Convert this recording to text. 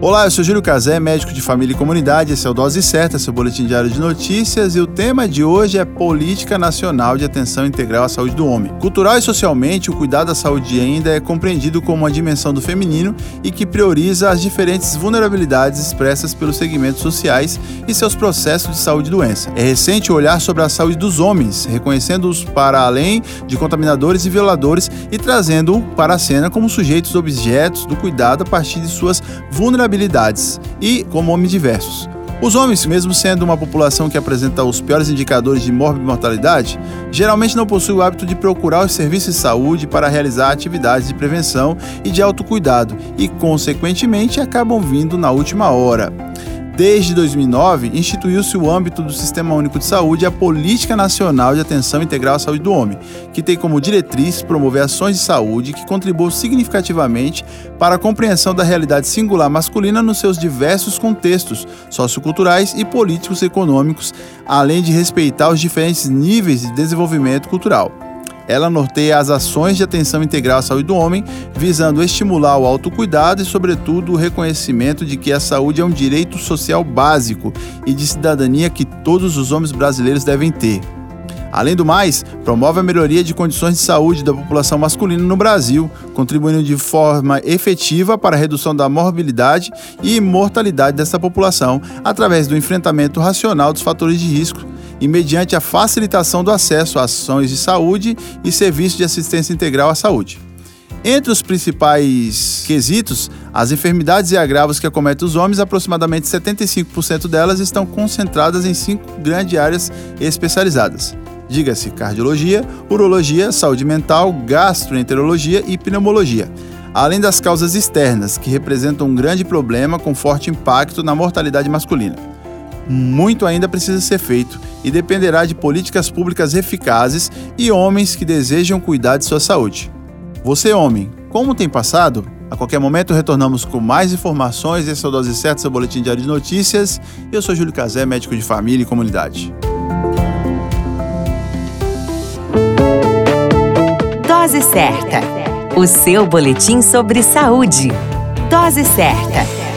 Olá, eu sou Júlio Cazé, médico de família e comunidade. Esse é o Dose Certa, seu boletim diário de notícias. E o tema de hoje é Política Nacional de Atenção Integral à Saúde do Homem. Cultural e socialmente, o cuidado da saúde ainda é compreendido como uma dimensão do feminino e que prioriza as diferentes vulnerabilidades expressas pelos segmentos sociais e seus processos de saúde e doença. É recente o olhar sobre a saúde dos homens, reconhecendo-os para além de contaminadores e violadores e trazendo-o para a cena como sujeitos objetos do cuidado a partir de suas vulnerabilidades vulnerabilidades e como homens diversos. Os homens, mesmo sendo uma população que apresenta os piores indicadores de morbimortalidade, geralmente não possuem o hábito de procurar os serviços de saúde para realizar atividades de prevenção e de autocuidado e, consequentemente, acabam vindo na última hora. Desde 2009, instituiu-se o âmbito do Sistema Único de Saúde a Política Nacional de Atenção Integral à Saúde do Homem, que tem como diretriz promover ações de saúde que contribuam significativamente para a compreensão da realidade singular masculina nos seus diversos contextos socioculturais e políticos econômicos, além de respeitar os diferentes níveis de desenvolvimento cultural. Ela norteia as ações de atenção integral à saúde do homem, visando estimular o autocuidado e, sobretudo, o reconhecimento de que a saúde é um direito social básico e de cidadania que todos os homens brasileiros devem ter. Além do mais, promove a melhoria de condições de saúde da população masculina no Brasil, contribuindo de forma efetiva para a redução da morbilidade e mortalidade dessa população, através do enfrentamento racional dos fatores de risco e mediante a facilitação do acesso a ações de saúde e serviços de assistência integral à saúde. Entre os principais quesitos, as enfermidades e agravos que acometem os homens, aproximadamente 75% delas estão concentradas em cinco grandes áreas especializadas. Diga-se cardiologia, urologia, saúde mental, gastroenterologia e pneumologia além das causas externas, que representam um grande problema com forte impacto na mortalidade masculina. Muito ainda precisa ser feito e dependerá de políticas públicas eficazes e homens que desejam cuidar de sua saúde. Você, homem, como tem passado? A qualquer momento retornamos com mais informações. Esse é o Dose Certa, seu boletim diário de notícias. Eu sou Júlio Cazé, médico de família e comunidade. Dose Certa, o seu boletim sobre saúde. Dose Certa.